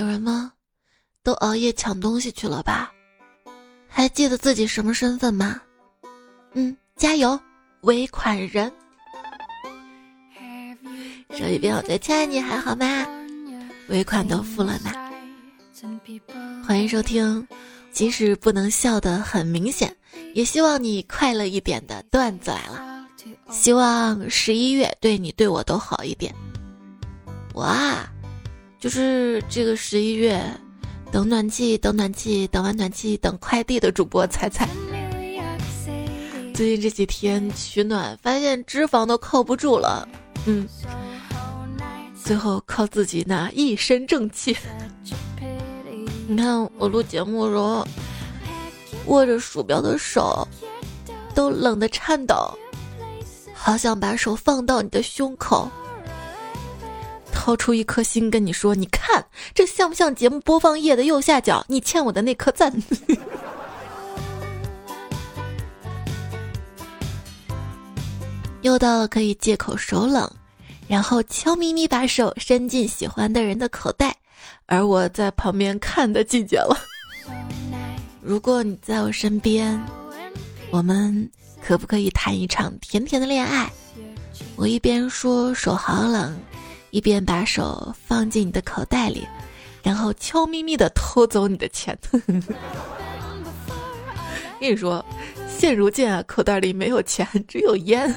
有人吗？都熬夜抢东西去了吧？还记得自己什么身份吗？嗯，加油，尾款人。手一边，我在亲爱你还好吗？尾款都付了呢。欢迎收听，即使不能笑得很明显，也希望你快乐一点的段子来了。希望十一月对你对我都好一点。哇，就是这个十一月，等暖气，等暖气，等完暖气，等快递的主播彩彩。最近这几天取暖，发现脂肪都靠不住了，嗯，最后靠自己那一身正气。你看我录节目的时候，握着鼠标的手都冷得颤抖，好想把手放到你的胸口。掏出一颗心跟你说：“你看，这像不像节目播放页的右下角你欠我的那颗赞？” 又到了可以借口手冷，然后悄咪咪把手伸进喜欢的人的口袋，而我在旁边看的季节了。如果你在我身边，我们可不可以谈一场甜甜的恋爱？我一边说手好冷。一边把手放进你的口袋里，然后悄咪咪的偷走你的钱。跟你说，现如今啊，口袋里没有钱，只有烟。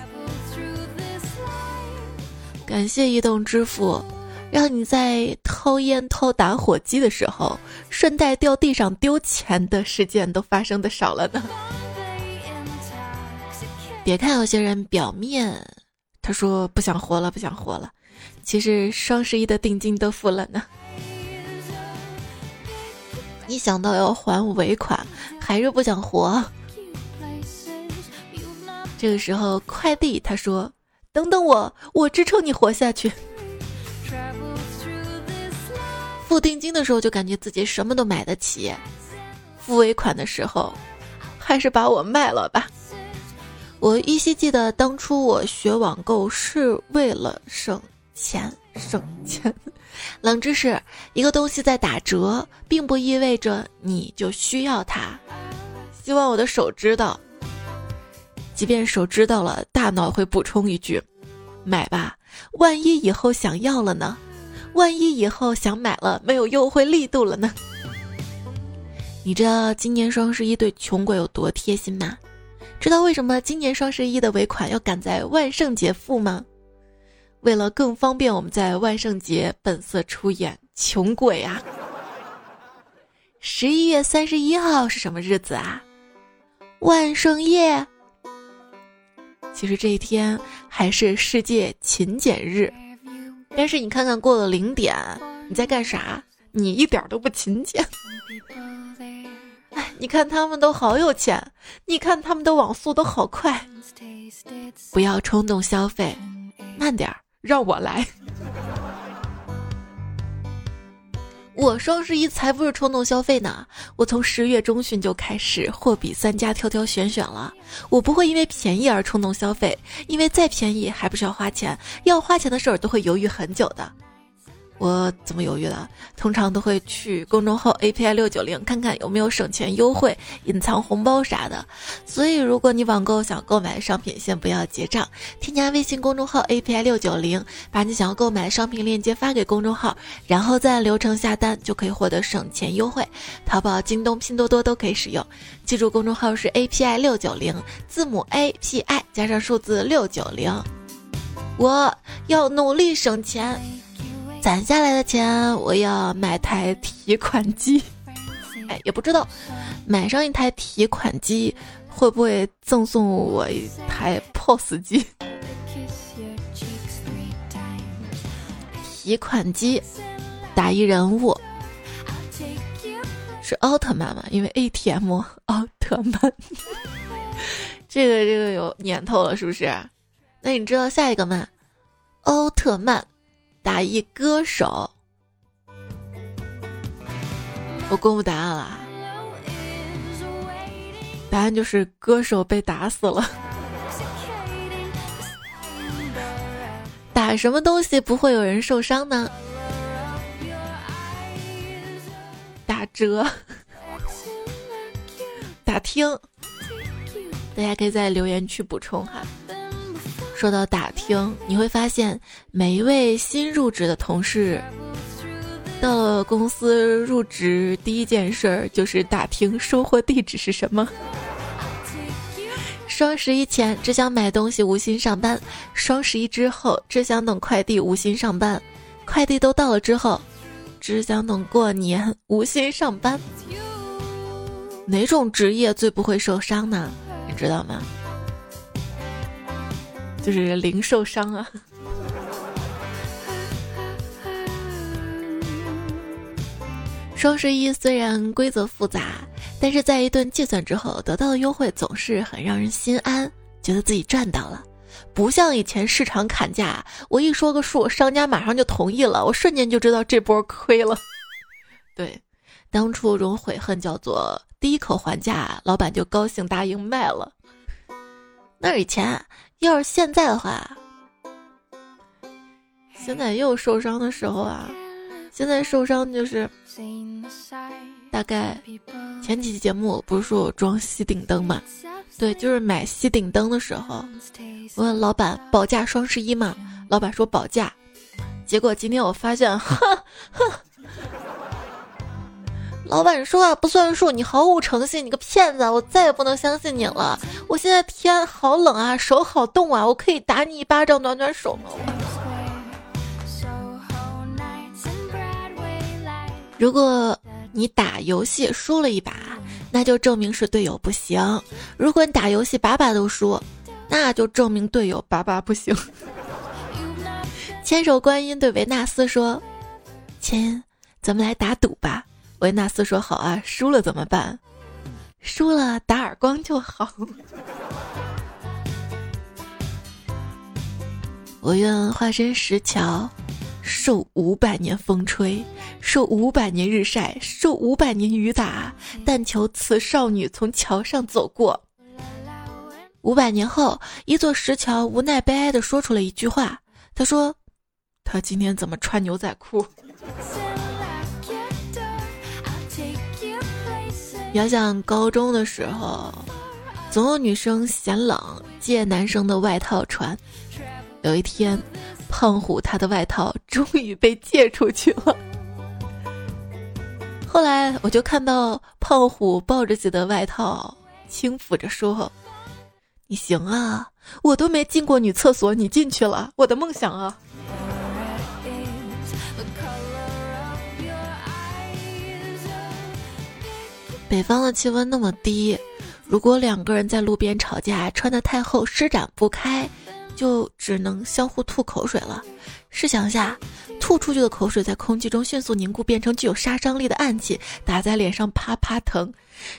感谢移动支付，让你在偷烟偷打火机的时候，顺带掉地上丢钱的事件都发生的少了呢。别看有些人表面他说不想活了，不想活了。其实双十一的定金都付了呢，一想到要还尾款，还是不想活。这个时候快递他说：“等等我，我支撑你活下去。”付定金的时候就感觉自己什么都买得起，付尾款的时候，还是把我卖了吧。我依稀记得当初我学网购是为了省。钱省钱，冷知识：一个东西在打折，并不意味着你就需要它。希望我的手知道，即便手知道了，大脑会补充一句：买吧，万一以后想要了呢？万一以后想买了没有优惠力度了呢？你知道今年双十一对穷鬼有多贴心吗？知道为什么今年双十一的尾款要赶在万圣节付吗？为了更方便，我们在万圣节本色出演穷鬼啊！十一月三十一号是什么日子啊？万圣夜。其实这一天还是世界勤俭日，但是你看看过了零点，你在干啥？你一点都不勤俭。哎，你看他们都好有钱，你看他们的网速都好快。不要冲动消费，慢点儿。让我来，我双十一才不是冲动消费呢！我从十月中旬就开始货比三家，挑挑选选了。我不会因为便宜而冲动消费，因为再便宜还不是要花钱，要花钱的事儿都会犹豫很久的。我怎么犹豫了？通常都会去公众号 API 六九零看看有没有省钱优惠、隐藏红包啥的。所以，如果你网购想购买商品，先不要结账，添加微信公众号 API 六九零，把你想要购买商品链接发给公众号，然后再按流程下单，就可以获得省钱优惠。淘宝、京东、拼多多都可以使用。记住，公众号是 API 六九零，字母 API 加上数字六九零。我要努力省钱。攒下来的钱，我要买台提款机。哎，也不知道买上一台提款机会不会赠送我一台 POS 机。提款机打一人物是奥特曼吗？因为 ATM 奥特曼，这个这个有年头了，是不是？那你知道下一个吗？奥特曼。打一歌手，我公布答案了。答案就是歌手被打死了。打什么东西不会有人受伤呢？打折、打听，大家可以在留言区补充哈。说到打听，你会发现每一位新入职的同事，到了公司入职第一件事儿就是打听收货地址是什么。双十一前只想买东西无心上班，双十一之后只想等快递无心上班，快递都到了之后，只想等过年无心上班。哪种职业最不会受伤呢？你知道吗？就是零受伤啊。双十一虽然规则复杂，但是在一顿计算之后得到的优惠总是很让人心安，觉得自己赚到了。不像以前市场砍价，我一说个数，商家马上就同意了，我瞬间就知道这波亏了。对，当初这种悔恨叫做第一口还价，老板就高兴答应卖了。那以前，要是现在的话，现在也有受伤的时候啊。现在受伤就是，大概前几期节目不是说我装吸顶灯嘛？对，就是买吸顶灯的时候，问老板保价双十一嘛，老板说保价，结果今天我发现，哼哼，老板说话不算数，你毫无诚信，你个骗子，我再也不能相信你了。我现在天好冷啊，手好冻啊，我可以打你一巴掌暖暖手吗？如果你打游戏输了一把，那就证明是队友不行；如果你打游戏把把都输，那就证明队友把把不行。千手观音对维纳斯说：“亲，咱们来打赌吧。”维纳斯说：“好啊，输了怎么办？输了打耳光就好。”我愿化身石桥。受五百年风吹，受五百年日晒，受五百年雨打，但求此少女从桥上走过。五百年后，一座石桥无奈悲哀地说出了一句话：“他说，他今天怎么穿牛仔裤？” 遥想高中的时候，总有女生嫌冷借男生的外套穿。有一天。胖虎他的外套终于被借出去了。后来我就看到胖虎抱着自己的外套，轻抚着说：“你行啊，我都没进过女厕所，你进去了，我的梦想啊！”北方的气温那么低，如果两个人在路边吵架，穿的太厚，施展不开。就只能相互吐口水了。试想下，吐出去的口水在空气中迅速凝固，变成具有杀伤力的暗器，打在脸上啪啪疼。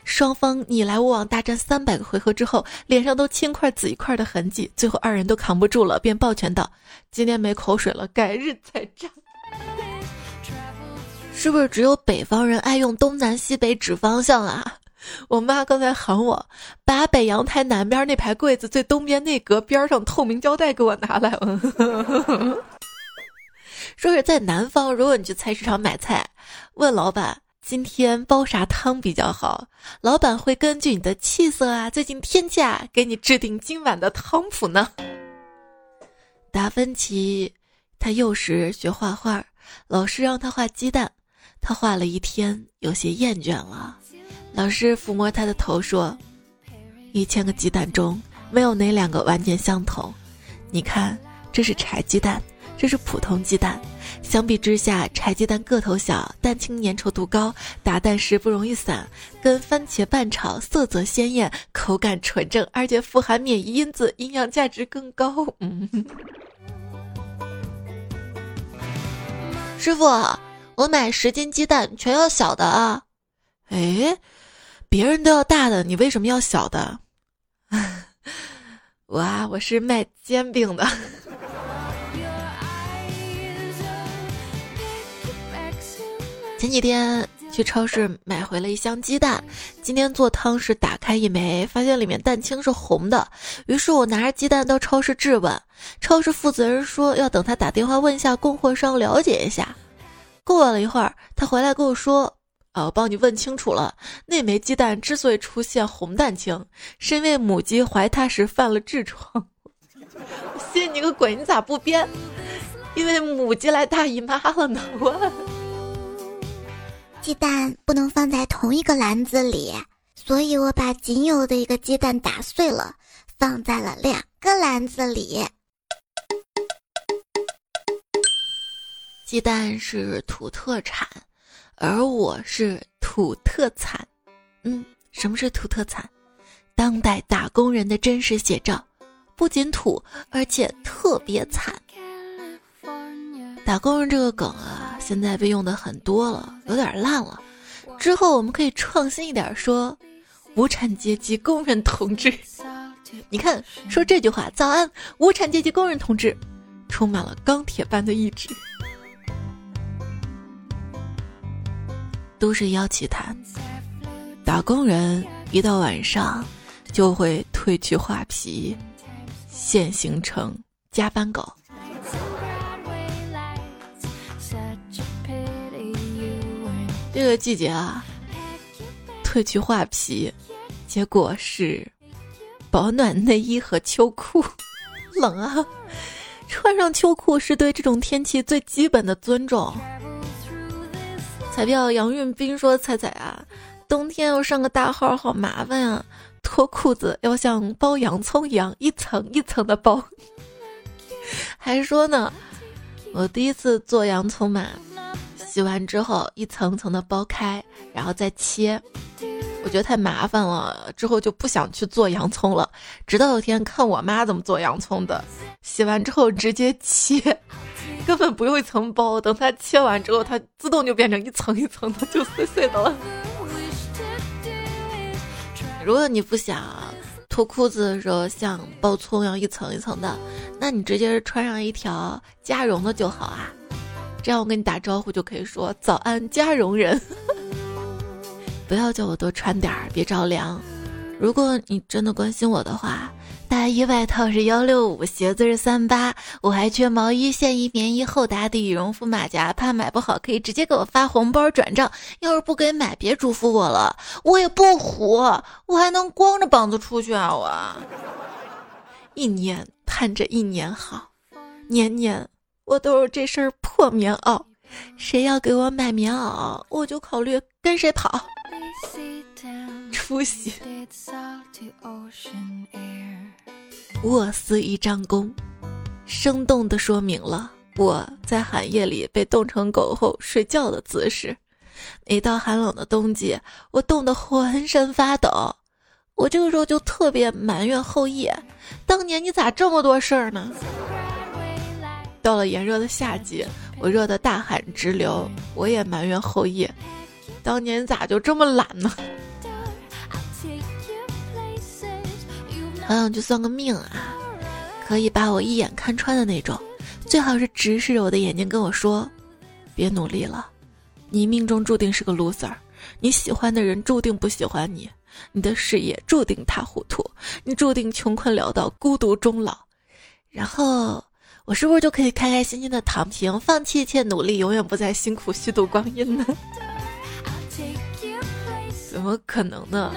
双方你来我往大战三百个回合之后，脸上都青块紫一块的痕迹，最后二人都扛不住了，便抱拳道：“今天没口水了，改日再战。”是不是只有北方人爱用东南西北指方向啊？我妈刚才喊我把北阳台南边那排柜子最东边那格边上透明胶带给我拿来。说是在南方，如果你去菜市场买菜，问老板今天煲啥汤比较好，老板会根据你的气色啊、最近天气啊，给你制定今晚的汤谱呢。达芬奇他幼时学画画，老师让他画鸡蛋，他画了一天，有些厌倦了。老师抚摸他的头说：“一千个鸡蛋中没有哪两个完全相同。你看，这是柴鸡蛋，这是普通鸡蛋。相比之下，柴鸡蛋个头小，蛋清粘稠度高，打蛋时不容易散，跟番茄拌炒，色泽鲜艳，口感纯正，而且富含免疫因子，营养价值更高。”嗯，师傅，我买十斤鸡蛋，全要小的啊。哎。别人都要大的，你为什么要小的？我啊，我是卖煎饼的。前几天去超市买回了一箱鸡蛋，今天做汤时打开一枚，发现里面蛋清是红的。于是我拿着鸡蛋到超市质问，超市负责人说要等他打电话问一下供货商了解一下。过了一会儿，他回来跟我说。啊，我帮你问清楚了，那枚鸡蛋之所以出现红蛋青，是因为母鸡怀胎时犯了痔疮。信你个鬼！你咋不编？因为母鸡来大姨妈了呢。我鸡蛋不能放在同一个篮子里，所以我把仅有的一个鸡蛋打碎了，放在了两个篮子里。鸡蛋是土特产。而我是土特产，嗯，什么是土特产？当代打工人的真实写照，不仅土，而且特别惨。打工人这个梗啊，现在被用的很多了，有点烂了。之后我们可以创新一点，说无产阶级工人同志。你看，说这句话，早安，无产阶级工人同志，充满了钢铁般的意志。都市妖奇谈，打工人一到晚上就会褪去画皮，现形成加班狗。这个季节啊，褪去画皮，结果是保暖内衣和秋裤。冷啊，穿上秋裤是对这种天气最基本的尊重。彩票杨运斌说：“彩彩啊，冬天要上个大号好麻烦啊，脱裤子要像剥洋葱一样一层一层的剥。还说呢，我第一次做洋葱嘛，洗完之后一层层的剥开，然后再切，我觉得太麻烦了，之后就不想去做洋葱了。直到有天看我妈怎么做洋葱的，洗完之后直接切。”根本不用一层包，等它切完之后，它自动就变成一层一层的，就碎碎的了。如果你不想脱裤子的时候像包葱一样一层一层的，那你直接穿上一条加绒的就好啊。这样我跟你打招呼就可以说早安加绒人。不要叫我多穿点儿，别着凉。如果你真的关心我的话。大衣外套是幺六五，鞋子是三八，我还缺毛衣、线衣、棉衣、厚打底、羽绒服、马甲，怕买不好可以直接给我发红包转账。要是不给买，别嘱咐我了，我也不虎，我还能光着膀子出去啊！我一年盼着一年好，年年我都是这身破棉袄，谁要给我买棉袄，我就考虑跟谁跑。出息。卧思一张弓，生动地说明了我在寒夜里被冻成狗后睡觉的姿势。每到寒冷的冬季，我冻得浑身发抖。我这个时候就特别埋怨后羿，当年你咋这么多事儿呢？到了炎热的夏季，我热得大汗直流，我也埋怨后羿，当年咋就这么懒呢？好想去算个命啊，可以把我一眼看穿的那种，最好是直视着我的眼睛跟我说：“别努力了，你命中注定是个 loser，你喜欢的人注定不喜欢你，你的事业注定一塌糊涂，你注定穷困潦倒、孤独终老。”然后我是不是就可以开开心心的躺平，放弃一切努力，永远不再辛苦虚度光阴呢？怎么可能呢？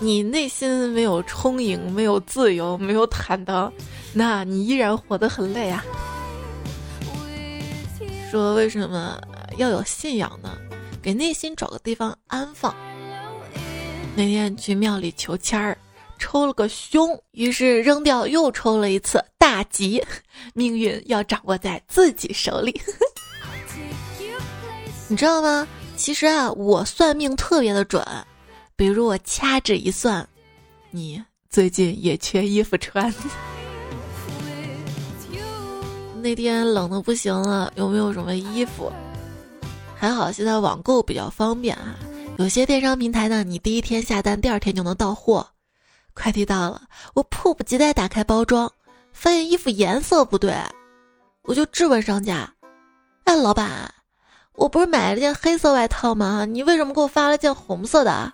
你内心没有充盈，没有自由，没有坦荡，那你依然活得很累啊。说为什么要有信仰呢？给内心找个地方安放。那天去庙里求签儿，抽了个凶，于是扔掉又抽了一次大吉，命运要掌握在自己手里。你知道吗？其实啊，我算命特别的准。比如我掐指一算，你最近也缺衣服穿。那天冷的不行了，有没有什么衣服？还好现在网购比较方便啊，有些电商平台呢，你第一天下单，第二天就能到货。快递到了，我迫不及待打开包装，发现衣服颜色不对，我就质问商家：“哎，老板，我不是买了件黑色外套吗？你为什么给我发了件红色的？”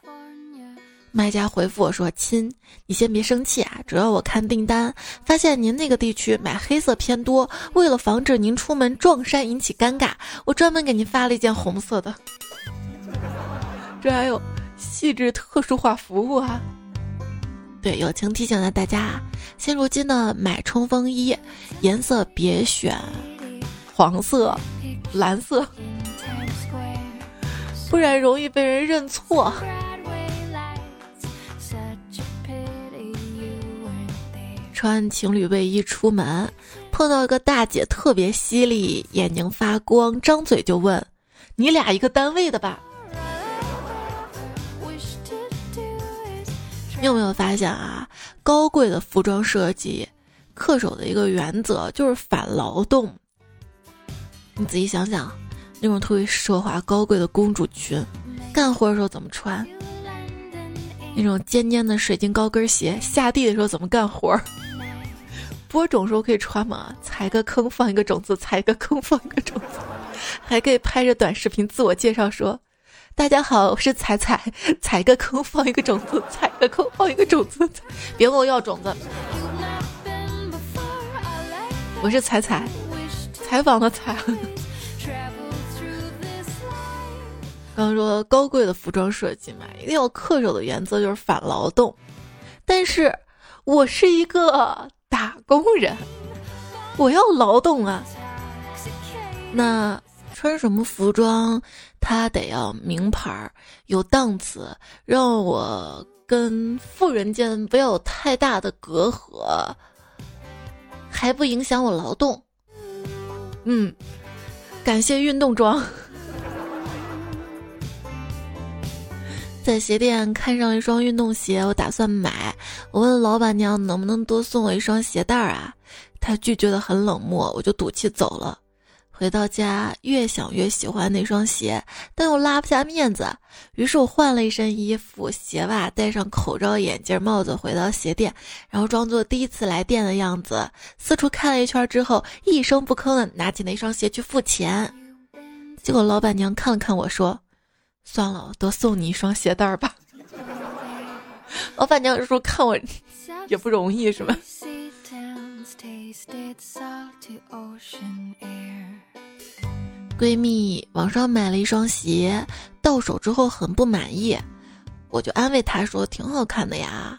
卖家回复我说：“亲，你先别生气啊，主要我看订单，发现您那个地区买黑色偏多，为了防止您出门撞衫引起尴尬，我专门给您发了一件红色的。”这还有细致特殊化服务啊！对，友情提醒了大家，现如今的买冲锋衣，颜色别选黄色、蓝色，不然容易被人认错。穿情侣卫衣出门，碰到一个大姐特别犀利，眼睛发光，张嘴就问：“你俩一个单位的吧？”你有没有发现啊？高贵的服装设计，恪守的一个原则就是反劳动。你仔细想想，那种特别奢华高贵的公主裙，干活的时候怎么穿？那种尖尖的水晶高跟鞋，下地的时候怎么干活？播种时候可以穿吗？踩个坑放一个种子，踩一个坑放一个种子，还可以拍着短视频自我介绍说：“大家好，我是踩踩，踩个坑放一个种子，踩个坑放一个种子，别问我要种子。”我是踩踩，采访的采。刚说高贵的服装设计嘛，一定要恪守的原则就是反劳动，但是我是一个。打工人，我要劳动啊！那穿什么服装，他得要名牌儿，有档次，让我跟富人间不要有太大的隔阂，还不影响我劳动。嗯，感谢运动装。在鞋店看上一双运动鞋，我打算买。我问老板娘能不能多送我一双鞋带儿啊？她拒绝的很冷漠，我就赌气走了。回到家，越想越喜欢那双鞋，但又拉不下面子。于是我换了一身衣服、鞋袜，戴上口罩、眼镜、帽子，回到鞋店，然后装作第一次来店的样子，四处看了一圈之后，一声不吭的拿起那双鞋去付钱。结果老板娘看了看我说。算了，多送你一双鞋带吧。老板娘说看我 也不容易，是吧？闺蜜网上买了一双鞋，到手之后很不满意，我就安慰她说挺好看的呀。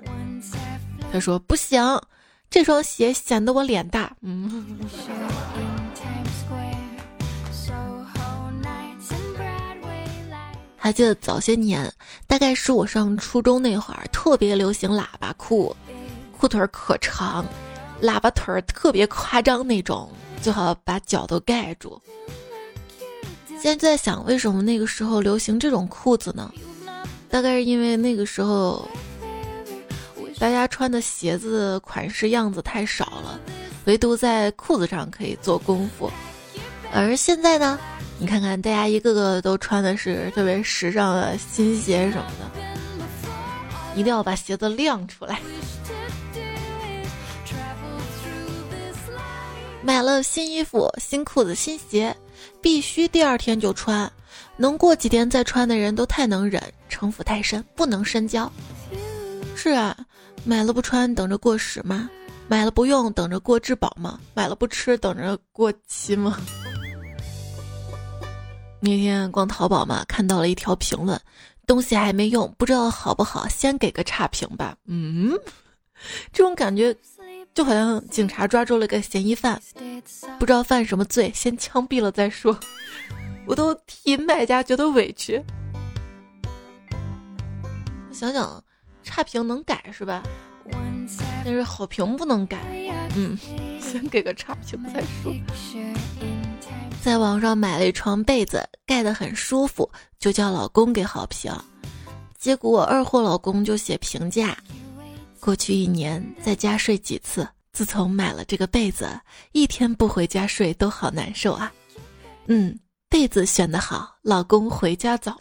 她说不行，这双鞋显得我脸大。嗯。还记得早些年，大概是我上初中那会儿，特别流行喇叭裤，裤腿可长，喇叭腿儿特别夸张那种，最好把脚都盖住。现在在想，为什么那个时候流行这种裤子呢？大概是因为那个时候大家穿的鞋子款式样子太少了，唯独在裤子上可以做功夫。而现在呢？你看看，大家一个个都穿的是特别时尚的新鞋什么的，一定要把鞋子亮出来。买了新衣服、新裤子、新鞋，必须第二天就穿，能过几天再穿的人都太能忍，城府太深，不能深交。是啊，买了不穿等着过时吗？买了不用等着过质保吗？买了不吃等着过期吗？那天逛淘宝嘛，看到了一条评论，东西还没用，不知道好不好，先给个差评吧。嗯，这种感觉就好像警察抓住了个嫌疑犯，不知道犯什么罪，先枪毙了再说。我都替卖家觉得委屈。想想，差评能改是吧？但是好评不能改。嗯，先给个差评再说。在网上买了一床被子，盖得很舒服，就叫老公给好评。结果二货老公就写评价：过去一年在家睡几次？自从买了这个被子，一天不回家睡都好难受啊。嗯，被子选的好，老公回家早。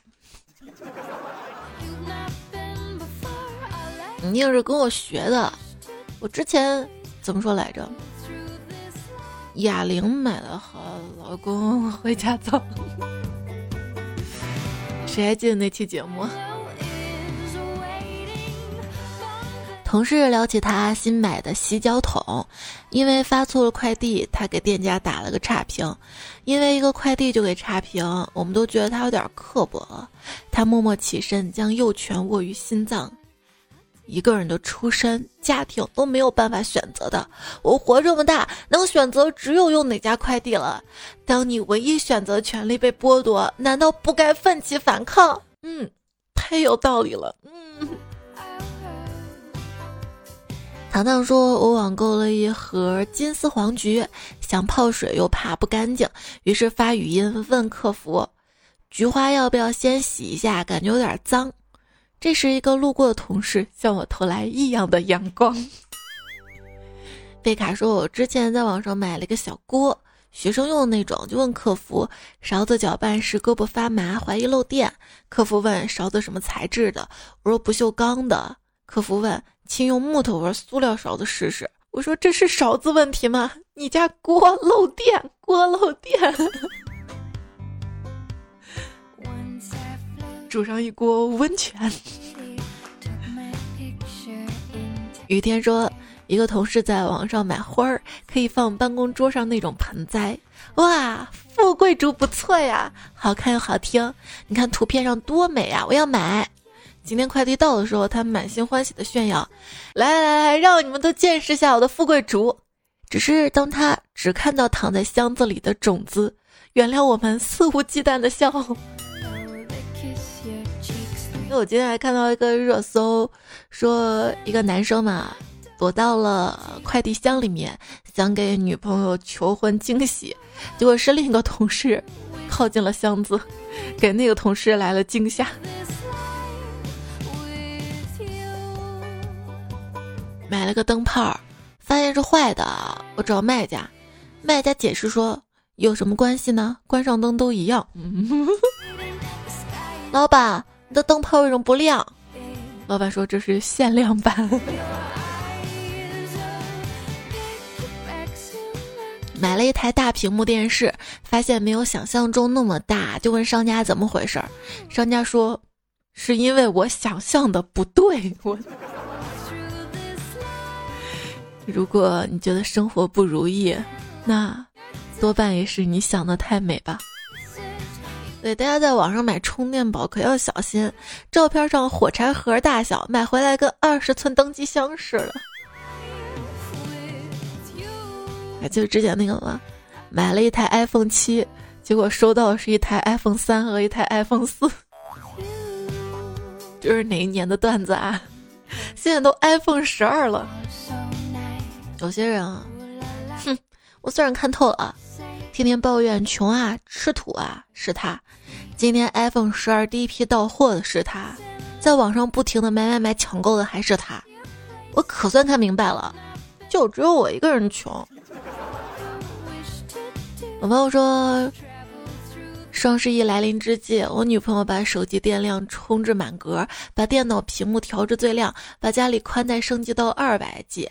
你也是跟我学的，我之前怎么说来着？哑铃买的好，老公回家早。谁还记得那期节目？同事聊起他新买的洗脚桶，因为发错了快递，他给店家打了个差评。因为一个快递就给差评，我们都觉得他有点刻薄。他默默起身，将右拳握于心脏。一个人的出身、家庭都没有办法选择的。我活这么大，能选择只有用哪家快递了。当你唯一选择权利被剥夺，难道不该奋起反抗？嗯，太有道理了。嗯。糖糖说：“我网购了一盒金丝黄菊，想泡水又怕不干净，于是发语音问客服：菊花要不要先洗一下？感觉有点脏。”这时，一个路过的同事向我投来异样的阳光。贝卡说：“我之前在网上买了一个小锅，学生用的那种，就问客服，勺子搅拌时胳膊发麻，怀疑漏电。客服问勺子什么材质的，我说不锈钢的。客服问，请用木头或塑料勺子试试。我说这是勺子问题吗？你家锅漏电，锅漏电。”煮上一锅温泉。雨天说，一个同事在网上买花儿，可以放办公桌上那种盆栽。哇，富贵竹不错呀，好看又好听。你看图片上多美啊，我要买。今天快递到的时候，他满心欢喜的炫耀：“来来来，让你们都见识一下我的富贵竹。”只是当他只看到躺在箱子里的种子，原谅我们肆无忌惮的笑。因为我今天还看到一个热搜，说一个男生嘛，躲到了快递箱里面，想给女朋友求婚惊喜，结果是另一个同事靠近了箱子，给那个同事来了惊吓。买了个灯泡，发现是坏的，我找卖家，卖家解释说有什么关系呢？关上灯都一样。老板。你的灯泡为什么不亮？老板说这是限量版。买了一台大屏幕电视，发现没有想象中那么大，就问商家怎么回事儿。商家说是因为我想象的不对。我，如果你觉得生活不如意，那多半也是你想的太美吧。对，大家在网上买充电宝可要小心，照片上火柴盒大小，买回来跟二十寸登机箱似的。还记得之前那个吗？买了一台 iPhone 七，结果收到是一台 iPhone 三和一台 iPhone 四。这是哪一年的段子啊？现在都 iPhone 十二了。有些人啊，哼，我虽然看透了。天天抱怨穷啊、吃土啊，是他；今天 iPhone 十二第一批到货的是他，在网上不停的买买买抢购的还是他。我可算看明白了，就只有我一个人穷。我朋友说，双十一来临之际，我女朋友把手机电量充至满格，把电脑屏幕调至最亮，把家里宽带升级到二百 G。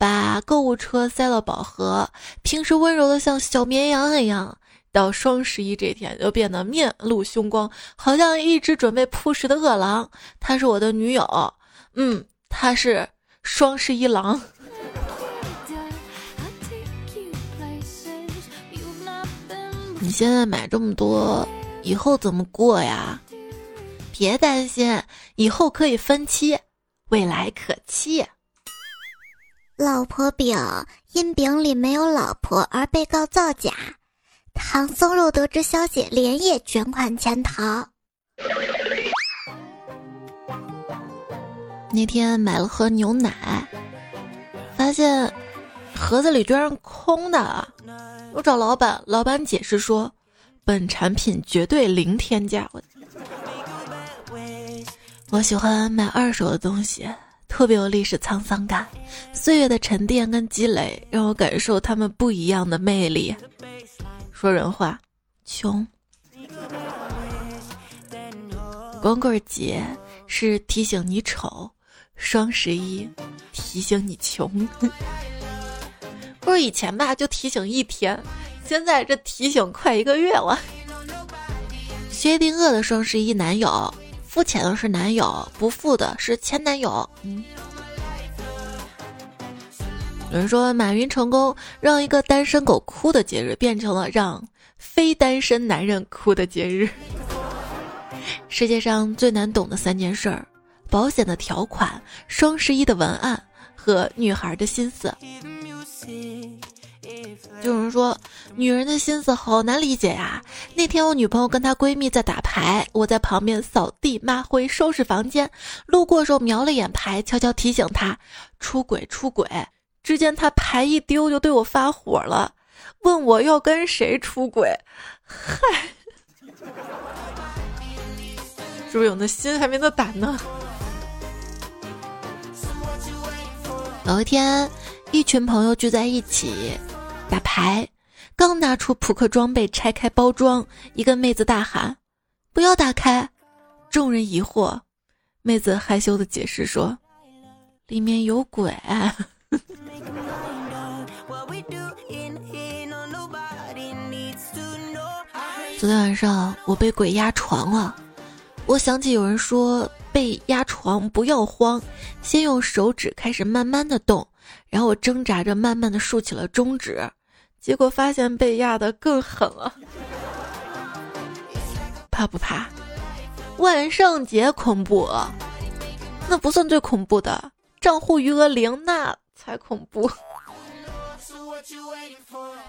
把购物车塞到饱和，平时温柔的像小绵羊一样，到双十一这天就变得面露凶光，好像一只准备扑食的饿狼。她是我的女友，嗯，她是双十一狼。你现在买这么多，以后怎么过呀？别担心，以后可以分期，未来可期。老婆饼因饼里没有老婆而被告造假，唐僧肉得知消息连夜卷款潜逃。那天买了盒牛奶，发现盒子里居然空的。我找老板，老板解释说，本产品绝对零添加。我喜欢买二手的东西。特别有历史沧桑感，岁月的沉淀跟积累让我感受他们不一样的魅力。说人话，穷。光棍节是提醒你丑，双十一提醒你穷。不是以前吧，就提醒一天，现在这提醒快一个月了。薛定谔的双十一男友。肤浅的是男友，不富的是前男友。嗯，有人说马云成功让一个单身狗哭的节日变成了让非单身男人哭的节日。世界上最难懂的三件事儿：保险的条款、双十一的文案和女孩的心思。就有人说，女人的心思好难理解呀。那天我女朋友跟她闺蜜在打牌，我在旁边扫地、抹灰、收拾房间，路过时候瞄了眼牌，悄悄提醒她出轨出轨。只见她牌一丢，就对我发火了，问我要跟谁出轨。嗨，是不是有那心还没那胆呢？有一天，一群朋友聚在一起。打牌，刚拿出扑克装备，拆开包装，一个妹子大喊：“不要打开！”众人疑惑，妹子害羞的解释说：“里面有鬼。”昨天晚上我被鬼压床了，我想起有人说被压床不要慌，先用手指开始慢慢的动，然后我挣扎着慢慢的竖起了中指。结果发现被压的更狠了，怕不怕？万圣节恐怖，那不算最恐怖的，账户余额零那才恐怖。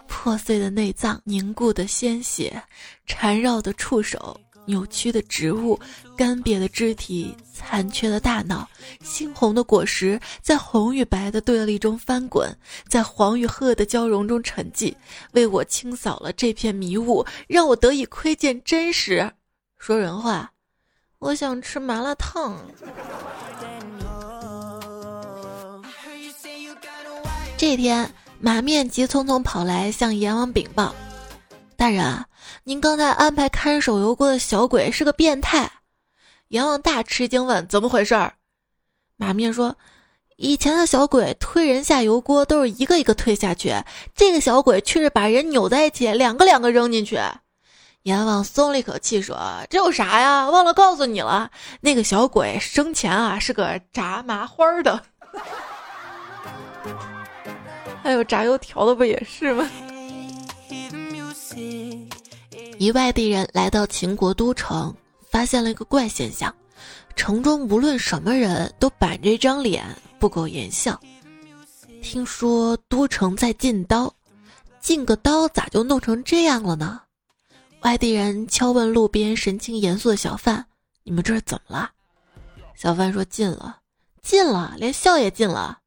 破碎的内脏，凝固的鲜血，缠绕的触手。扭曲的植物，干瘪的肢体，残缺的大脑，猩红的果实在红与白的对立中翻滚，在黄与褐的交融中沉寂，为我清扫了这片迷雾，让我得以窥见真实。说人话，我想吃麻辣烫。这天，马面急匆匆跑来向阎王禀报：“大人。”您刚才安排看守油锅的小鬼是个变态，阎王大吃惊问：“怎么回事？”马面说：“以前的小鬼推人下油锅都是一个一个推下去，这个小鬼却是把人扭在一起，两个两个扔进去。”阎王松了一口气说：“这有啥呀？忘了告诉你了，那个小鬼生前啊是个炸麻花的，还有炸油条的不也是吗？”一外地人来到秦国都城，发现了一个怪现象：城中无论什么人都板着一张脸，不苟言笑。听说都城在禁刀，禁个刀咋就弄成这样了呢？外地人敲问路边神情严肃的小贩：“你们这是怎么了？”小贩说：“禁了，禁了，连笑也禁了。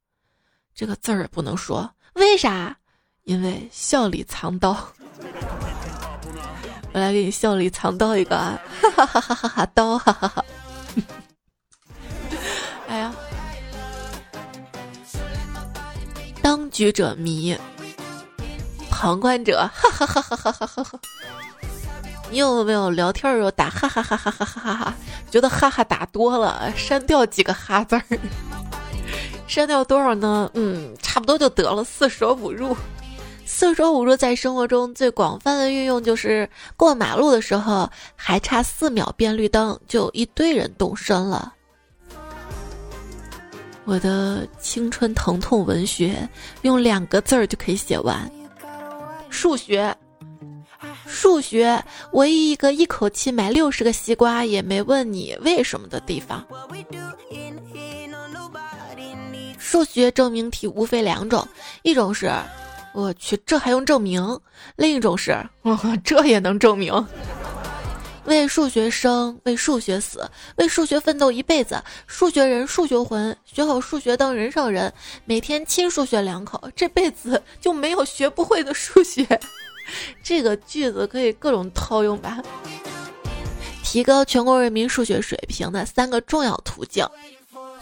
这个字儿也不能说，为啥？因为笑里藏刀。”我来给你笑里藏刀一个啊，哈哈哈哈哈哈刀，哈哈哈,哎呀，当局者迷，旁观者哈哈哈哈哈哈哈。你有没有聊天的时候打哈哈哈哈哈哈哈哈？觉得哈哈打多了，删掉几个哈字儿，删掉多少呢？嗯，差不多就得了，四舍五入。四舍五入在生活中最广泛的运用就是过马路的时候还差四秒变绿灯，就一堆人动身了。我的青春疼痛文学用两个字儿就可以写完：数学。数学，唯一一个一口气买六十个西瓜也没问你为什么的地方。数学证明题无非两种，一种是。我去，这还用证明？另一种是，这也能证明？为数学生，为数学死，为数学奋斗一辈子。数学人，数学魂，学好数学当人上人。每天亲数学两口，这辈子就没有学不会的数学。这个句子可以各种套用吧？提高全国人民数学水平的三个重要途径：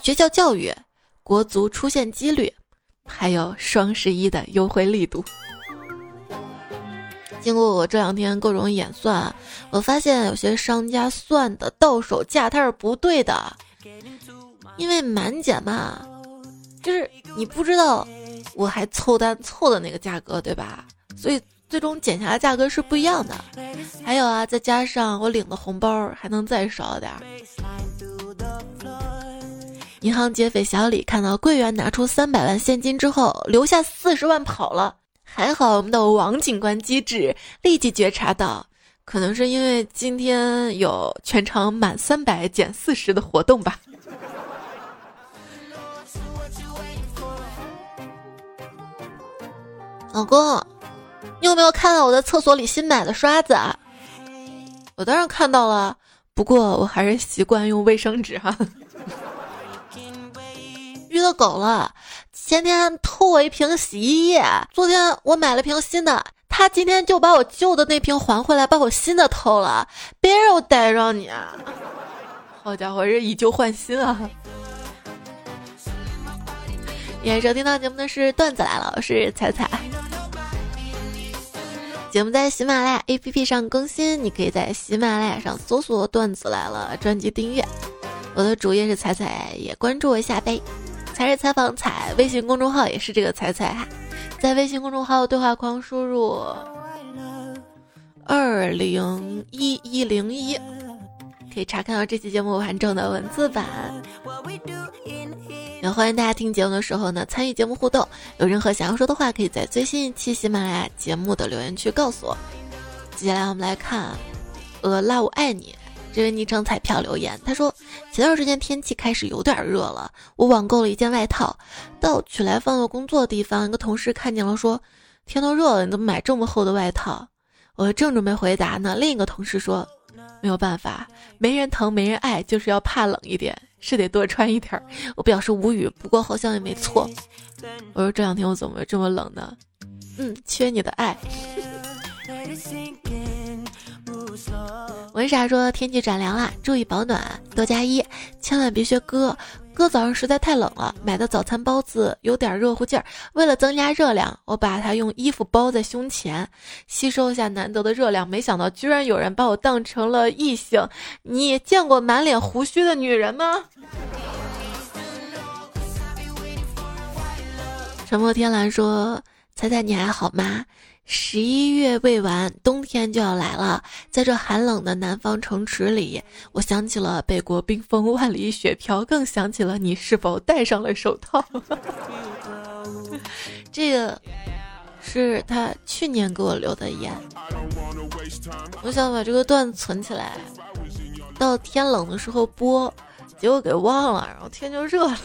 学校教育，国足出现几率。还有双十一的优惠力度。经过我这两天各种演算，我发现有些商家算的到手价它是不对的，因为满减嘛，就是你不知道我还凑单凑的那个价格，对吧？所以最终减下来价格是不一样的。还有啊，再加上我领的红包还能再少点。银行劫匪小李看到柜员拿出三百万现金之后，留下四十万跑了。还好我们的王警官机智，立即觉察到，可能是因为今天有全场满三百减四十的活动吧。老公，你有没有看到我在厕所里新买的刷子？啊？我当然看到了，不过我还是习惯用卫生纸哈。遇到狗了，前天偷我一瓶洗衣液，昨天我买了瓶新的，他今天就把我旧的那瓶还回来，把我新的偷了，别让我逮着你啊！好家伙，这以旧换新啊！也收听到节目的是段子来了，我是彩彩。节目在喜马拉雅 APP 上更新，你可以在喜马拉雅上搜索“段子来了”专辑订阅。我的主页是彩彩，也关注我一下呗。才是采访彩，微信公众号也是这个彩彩哈，在微信公众号对话框输入二零一一零一，可以查看到这期节目完整的文字版。也欢迎大家听节目的时候呢，参与节目互动，有任何想要说的话，可以在最新一期喜马拉雅节目的留言区告诉我。接下来我们来看，呃，拉我爱你。这位昵称彩票留言，他说前段时间天气开始有点热了，我网购了一件外套，到取来放到工作的地方，一个同事看见了，说天都热了，你怎么买这么厚的外套？我正准备回答呢，另一个同事说没有办法，没人疼没人爱，就是要怕冷一点，是得多穿一点。我表示无语，不过好像也没错。我说这两天我怎么这么冷呢？嗯，缺你的爱。为啥说天气转凉了？注意保暖，多加衣，千万别学哥。哥早上实在太冷了，买的早餐包子有点热乎劲儿。为了增加热量，我把它用衣服包在胸前，吸收一下难得的热量。没想到居然有人把我当成了异性。你见过满脸胡须的女人吗？沉默天蓝说：“猜猜你还好吗？”十一月未完，冬天就要来了。在这寒冷的南方城池里，我想起了北国冰封万里雪飘，更想起了你是否戴上了手套。这个是他去年给我留的言。我想把这个段子存起来，到天冷的时候播，结果给忘了，然后天就热了。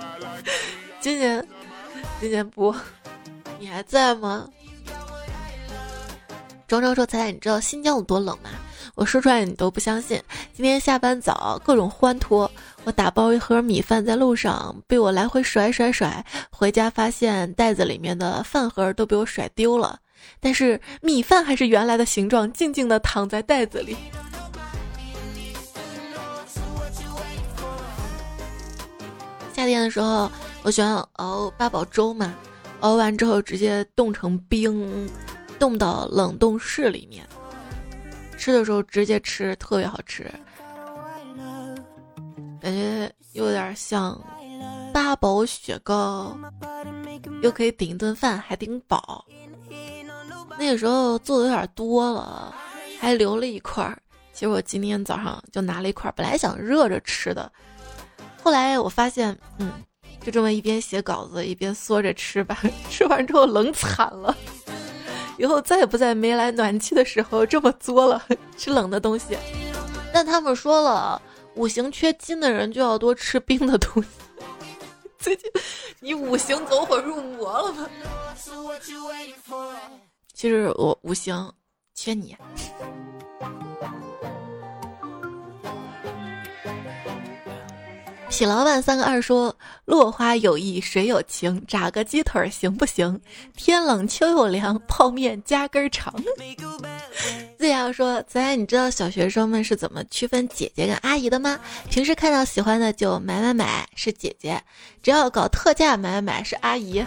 今年，今年播。你还在吗？庄庄说：“彩彩，你知道新疆有多冷吗？我说出来你都不相信。今天下班早，各种欢脱。我打包一盒米饭在路上，被我来回甩甩甩，回家发现袋子里面的饭盒都被我甩丢了，但是米饭还是原来的形状，静静的躺在袋子里。夏天的时候，我喜欢熬八宝粥嘛。”熬完之后直接冻成冰，冻到冷冻室里面，吃的时候直接吃，特别好吃，感觉有点像八宝雪糕，又可以顶一顿饭，还顶饱。那个时候做的有点多了，还留了一块儿。其实我今天早上就拿了一块儿，本来想热着吃的，后来我发现，嗯。就这么一边写稿子一边缩着吃吧，吃完之后冷惨了，以后再也不在没来暖气的时候这么作了，吃冷的东西。但他们说了，五行缺金的人就要多吃冰的东西。最近你五行走火入魔了吗？其实我五行缺你。痞老板三个二说：“落花有意水有情，炸个鸡腿行不行？天冷秋又凉，泡面加根肠。”子阳说：“子安，你知道小学生们是怎么区分姐姐跟阿姨的吗？平时看到喜欢的就买买买是姐姐，只要搞特价买买买是阿姨。”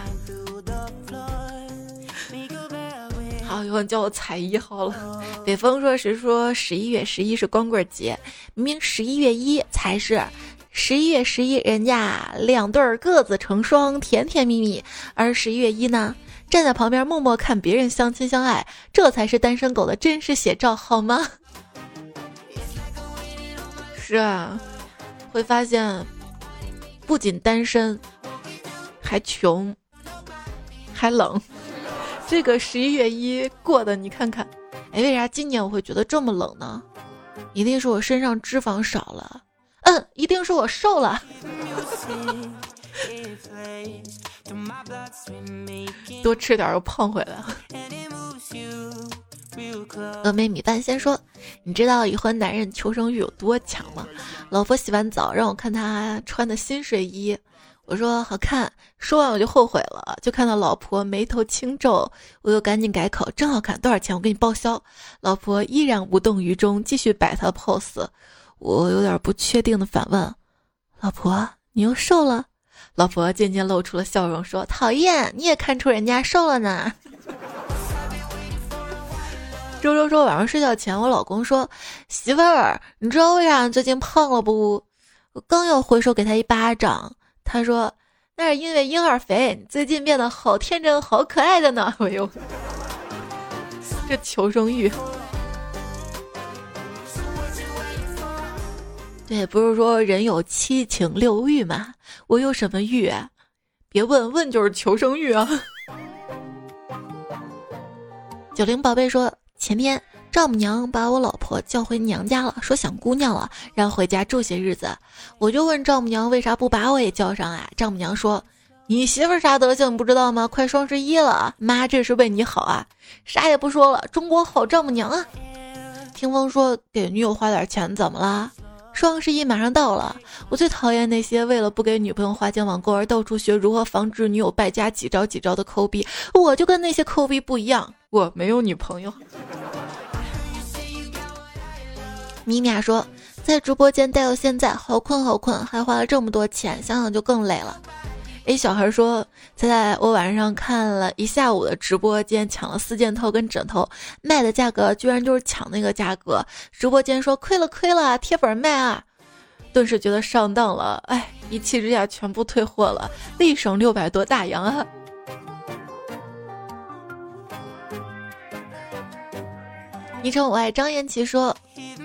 好，有人叫我彩姨好了。北风说是说十一月十一是光棍节，明明十一月一才是。十一月十一，人家两对儿各自成双，甜甜蜜蜜；而十一月一呢，站在旁边默默看别人相亲相爱，这才是单身狗的真实写照，好吗？是啊，会发现不仅单身，还穷，还冷。这个十一月一过的，你看看，哎，为啥今年我会觉得这么冷呢？一定是我身上脂肪少了，嗯，一定是我瘦了。多吃点又胖回来了。峨眉米饭先说，你知道已婚男人求生欲有多强吗？老婆洗完澡让我看他穿的新睡衣，我说好看，说完我就后悔了，就看到老婆眉头轻皱，我又赶紧改口，真好看，多少钱？我给你报销。老婆依然无动于衷，继续摆她的 pose。我有点不确定的反问，老婆，你又瘦了？老婆渐渐露出了笑容，说：“讨厌，你也看出人家瘦了呢。”周周说：“晚上睡觉前，我老公说，媳妇儿，你知道为啥最近胖了不？我刚要回手给他一巴掌，他说，那是因为婴儿肥，最近变得好天真、好可爱的呢。哎呦，这求生欲。”对，不是说人有七情六欲吗？我有什么欲？别问问就是求生欲啊！九零宝贝说，前天丈母娘把我老婆叫回娘家了，说想姑娘了，让回家住些日子。我就问丈母娘为啥不把我也叫上啊？丈母娘说：“你媳妇啥德行你不知道吗？快双十一了，妈这是为你好啊！”啥也不说了，中国好丈母娘啊！听风说给女友花点钱怎么了？双十一马上到了，我最讨厌那些为了不给女朋友花钱网购而到处学如何防止女友败家几招几招的抠逼。我就跟那些抠逼不一样，我没有女朋友。米娅说，在直播间待到现在，好困好困，还花了这么多钱，想想就更累了。哎小孩说：“猜猜我晚上看了一下午的直播间，抢了四件套跟枕头，卖的价格居然就是抢那个价格。直播间说亏了亏了，贴粉卖啊！顿时觉得上当了，哎，一气之下全部退货了，立省六百多大洋啊！”昵称我爱张延琪说。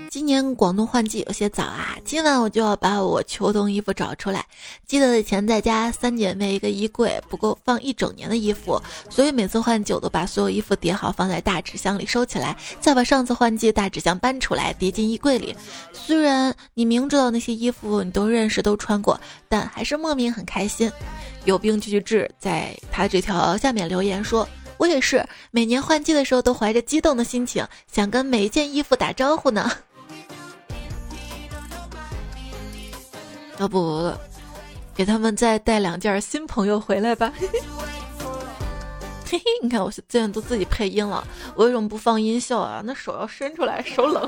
今年广东换季有些早啊，今晚我就要把我秋冬衣服找出来。记得以前在家三姐妹一个衣柜不够放一整年的衣服，所以每次换季我都把所有衣服叠好放在大纸箱里收起来，再把上次换季大纸箱搬出来叠进衣柜里。虽然你明知道那些衣服你都认识都穿过，但还是莫名很开心。有病就去治，在他这条下面留言说：“我也是，每年换季的时候都怀着激动的心情，想跟每一件衣服打招呼呢。”要不，给他们再带两件新朋友回来吧。嘿嘿，你看我现在都自己配音了，我为什么不放音效啊？那手要伸出来，手冷。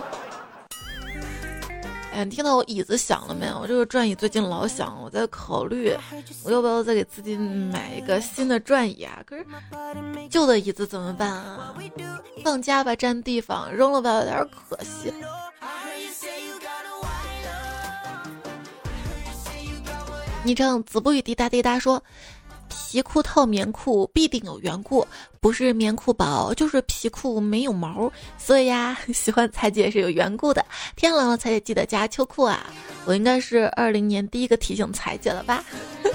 哎，你听到我椅子响了没有？我这个转椅最近老响，我在考虑我要不要再给自己买一个新的转椅啊？可是旧的椅子怎么办啊？放家吧，占地方；扔了吧，有点可惜。昵称子不语滴答滴答说：“皮裤套棉裤必定有缘故，不是棉裤薄，就是皮裤没有毛。所以呀，喜欢彩姐是有缘故的。天冷了，彩姐记得加秋裤啊！我应该是二零年第一个提醒彩姐了吧？”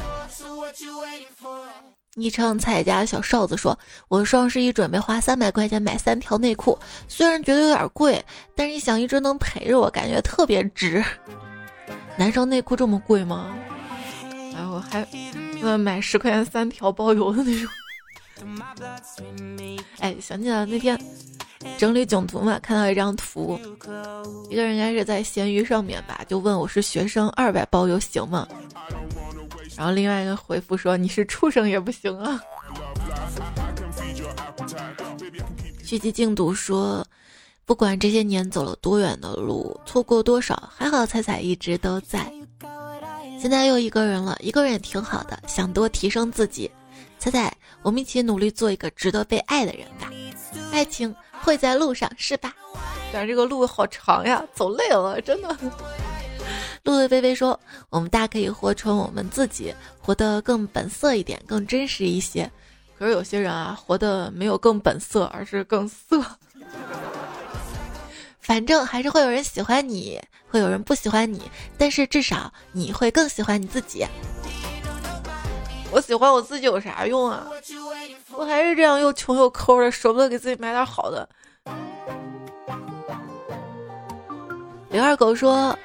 昵称彩家小哨子说：“我双十一准备花三百块钱买三条内裤，虽然觉得有点贵，但是一想一直能陪着我，感觉特别值。男生内裤这么贵吗？”然后还呃买十块钱三条包邮的那种。哎，想起来那天整理囧图嘛，看到一张图，一个人应该是在闲鱼上面吧，就问我是学生，二百包邮行吗？然后另外一个回复说你是畜生也不行啊。续集净读说，不管这些年走了多远的路，错过多少，还好彩彩一直都在。现在又一个人了，一个人也挺好的。想多提升自己，猜猜，我们一起努力做一个值得被爱的人吧。爱情会在路上，是吧？但这个路好长呀，走累了，真的。路的微微说：“我们大可以活成我们自己，活得更本色一点，更真实一些。可是有些人啊，活得没有更本色，而是更色。反正还是会有人喜欢你。”会有人不喜欢你，但是至少你会更喜欢你自己。我喜欢我自己有啥用啊？我还是这样又穷又抠的，舍不得给自己买点好的。刘二狗说，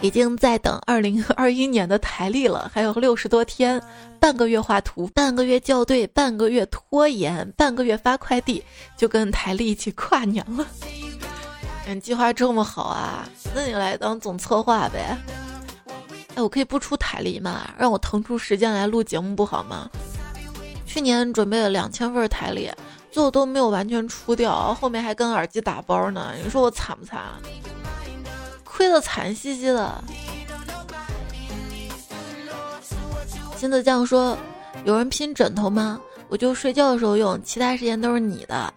已经在等二零二一年的台历了，还有六十多天，半个月画图，半个月校对，半个月拖延，半个月发快递，就跟台历一起跨年了。你计划这么好啊？那你来当总策划呗。哎，我可以不出台历吗？让我腾出时间来录节目不好吗？去年准备了两千份台历，最后都没有完全出掉，后面还跟耳机打包呢。你说我惨不惨？亏得惨兮兮的。金子酱说：“有人拼枕头吗？我就睡觉的时候用，其他时间都是你的。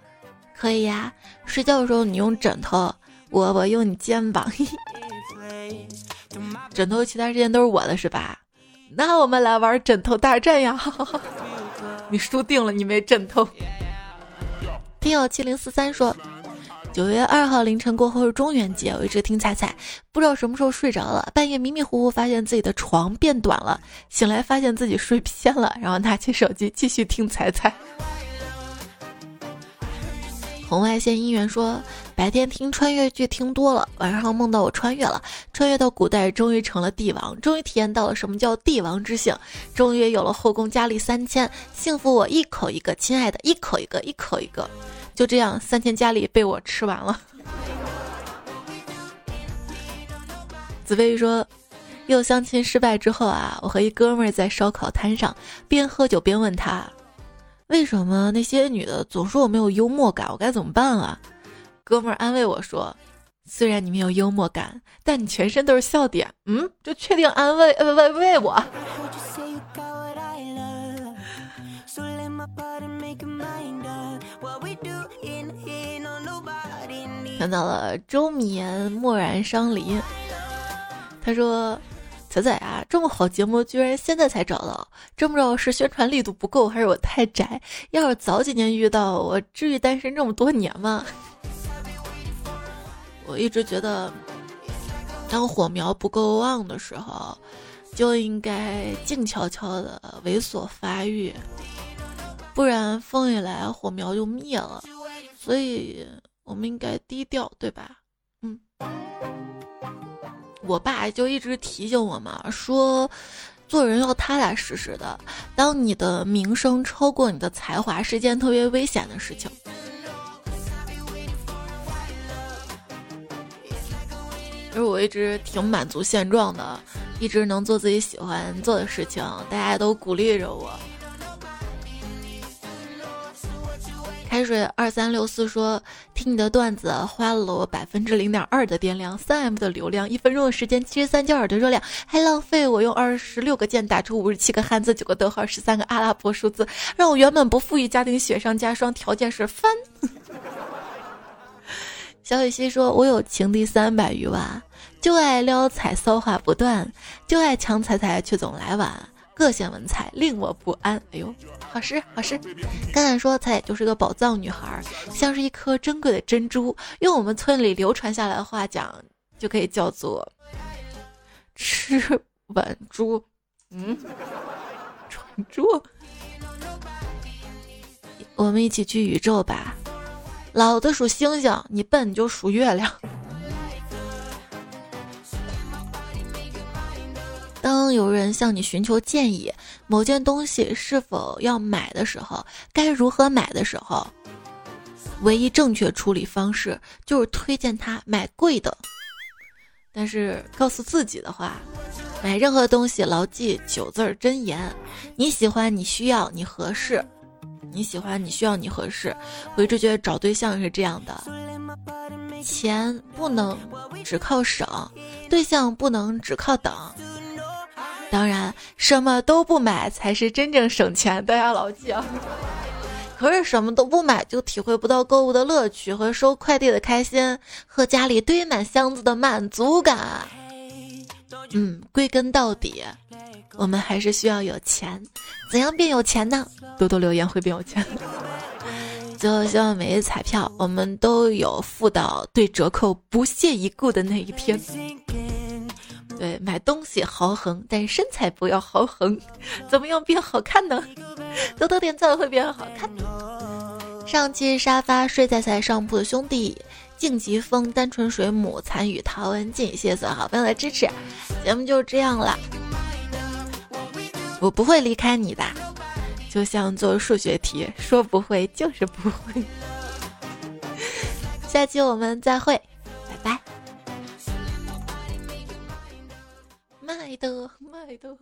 可以呀，睡觉的时候你用枕头，我我用你肩膀。”枕头其他时间都是我的，是吧？那我们来玩枕头大战呀！你输定了，你没枕头。听友七零四三说，九月二号凌晨过后是中元节，我一直听彩彩，不知道什么时候睡着了，半夜迷迷糊糊发现自己的床变短了，醒来发现自己睡偏了，然后拿起手机继续听彩彩。红外线姻缘说。白天听穿越剧听多了，晚上梦到我穿越了，穿越到古代，终于成了帝王，终于体验到了什么叫帝王之幸，终于有了后宫佳丽三千，幸福我一口一个，亲爱的，一口一个，一口一个，就这样，三千佳丽被我吃完了。紫薇说，又相亲失败之后啊，我和一哥们儿在烧烤摊上边喝酒边问他，为什么那些女的总说我没有幽默感，我该怎么办啊？哥们儿安慰我说：“虽然你没有幽默感，但你全身都是笑点。”嗯，就确定安慰呃慰慰我。看到了周眠默然伤离，他说：“仔仔啊，这么好节目居然现在才找到，真不知道是宣传力度不够，还是我太宅。要是早几年遇到，我至于单身这么多年吗？”我一直觉得，当火苗不够旺的时候，就应该静悄悄的猥琐发育，不然风一来，火苗就灭了。所以我们应该低调，对吧？嗯。我爸就一直提醒我嘛，说做人要踏踏实实的。当你的名声超过你的才华，是件特别危险的事情。一直挺满足现状的，一直能做自己喜欢做的事情，大家都鼓励着我。开水二三六四说：“听你的段子花了我百分之零点二的电量，三 M 的流量，一分钟的时间，七十三焦耳的热量，还浪费我用二十六个键打出五十七个汉字，九个逗号，十三个阿拉伯数字，让我原本不富裕家庭雪上加霜，条件是翻。”小雨溪说：“我有情敌三百余万，就爱撩彩骚话不断，就爱抢彩彩却总来晚，各显文采令我不安。”哎呦，好诗好诗！刚才说彩彩就是个宝藏女孩，像是一颗珍贵的珍珠。用我们村里流传下来的话讲，就可以叫做“吃稳猪”。嗯，蠢猪。我们一起去宇宙吧。老子数星星，你笨你就数月亮。当有人向你寻求建议，某件东西是否要买的时候，该如何买的时候，唯一正确处理方式就是推荐他买贵的。但是告诉自己的话，买任何东西牢记九字真言：你喜欢，你需要，你合适。你喜欢，你需要，你合适。我一直觉得找对象是这样的：钱不能只靠省，对象不能只靠等。当然，什么都不买才是真正省钱，大家牢记啊！可是什么都不买，就体会不到购物的乐趣和收快递的开心，和家里堆满箱子的满足感。嗯，归根到底。我们还是需要有钱，怎样变有钱呢？多多留言会变有钱。最后，希望每一彩票我们都有付到对折扣不屑一顾的那一天。对，买东西豪横，但身材不要豪横。怎么样变好看呢？多多点赞会变好看。上期沙发睡在在上铺的兄弟，静极风、单纯水母、参与陶文静，谢谢所有好朋友的支持。节目就这样了，我不会离开你的，就像做数学题，说不会就是不会。下期我们再会，拜拜。卖的卖的。